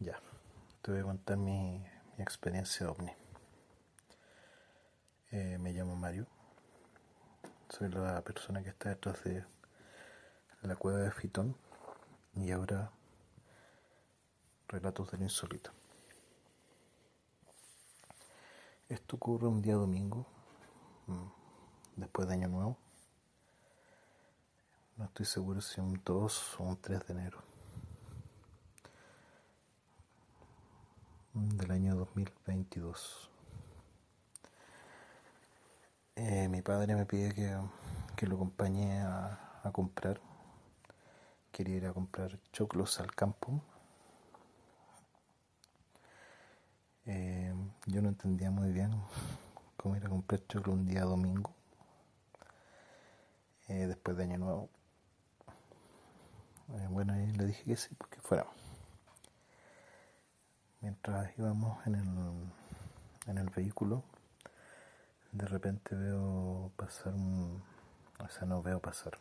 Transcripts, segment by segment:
Ya, te voy a contar mi, mi experiencia ovni. Eh, me llamo Mario. Soy la persona que está detrás de la cueva de Fitón y ahora Relatos del Insólito. Esto ocurre un día domingo, mm, después de Año Nuevo. No estoy seguro si un 2 o un 3 de enero. Del año 2022. Eh, mi padre me pide que, que lo acompañe a, a, comprar. Quería ir a comprar choclos al campo. Eh, yo no entendía muy bien cómo ir a comprar choclos un día domingo, eh, después de Año Nuevo. Eh, bueno, le dije que sí, porque fuéramos mientras íbamos en el, en el vehículo, de repente veo pasar un, o sea, no veo pasar,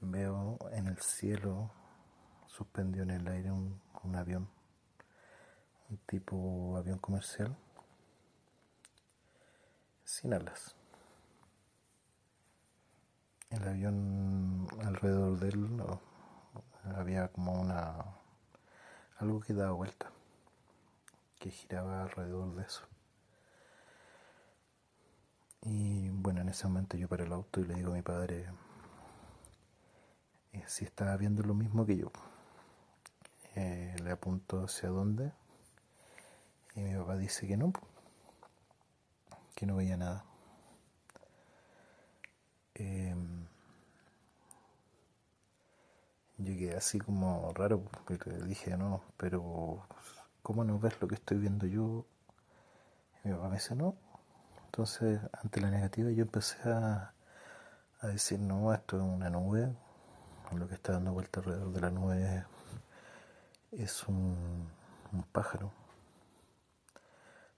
veo en el cielo, suspendido en el aire, un, un avión, un tipo avión comercial, sin alas. El avión alrededor de él no, había como una algo que daba vuelta que giraba alrededor de eso. Y bueno, en ese momento yo paré el auto y le digo a mi padre eh, si estaba viendo lo mismo que yo. Eh, le apunto hacia dónde y mi papá dice que no, que no veía nada. Eh, yo quedé así como raro, porque dije no, pero ¿cómo no ves lo que estoy viendo yo? Y mi papá me dice, no. Entonces, ante la negativa, yo empecé a, a decir, no, esto es una nube, lo que está dando vuelta alrededor de la nube es un, un pájaro,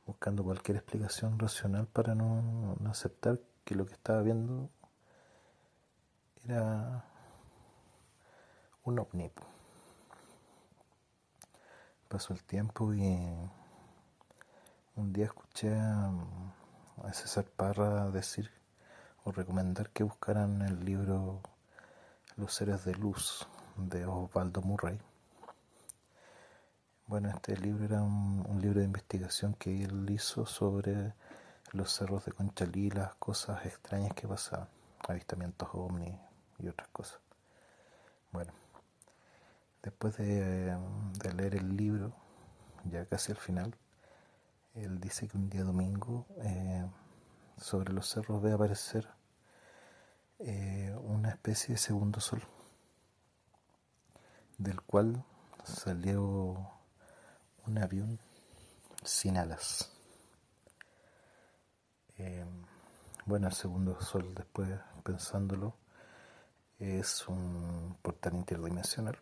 buscando cualquier explicación racional para no, no aceptar que lo que estaba viendo era un ovni pasó el tiempo y un día escuché a, César Parra decir o recomendar que buscaran el libro Los seres de luz de Osvaldo Murray. Bueno, este libro era un, libro de investigación que él hizo sobre los cerros de Conchalí, las cosas extrañas que pasaban, avistamientos ovni y otras cosas. Bueno, Después de, leer el libro, ya casi al final, él dice que un día domingo eh, sobre los cerros ve aparecer eh, una especie de segundo sol, del cual salió un avión sin alas. Eh, bueno, el segundo sol, después pensándolo, es un portal interdimensional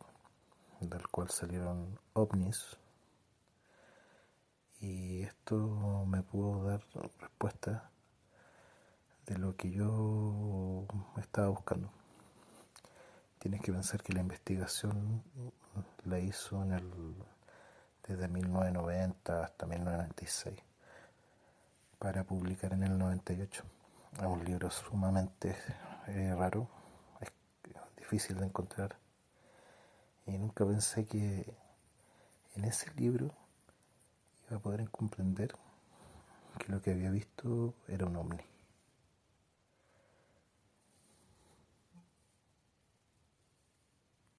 del cual salieron ovnis y esto me pudo dar respuesta de lo que yo estaba buscando. Tienes que pensar que la investigación la hizo en el, desde 1990 hasta 1996 para publicar en el 98. Es un libro sumamente eh, raro, difícil de encontrar y nunca pensé que en ese libro iba a poder comprender que lo que había visto era un ovni.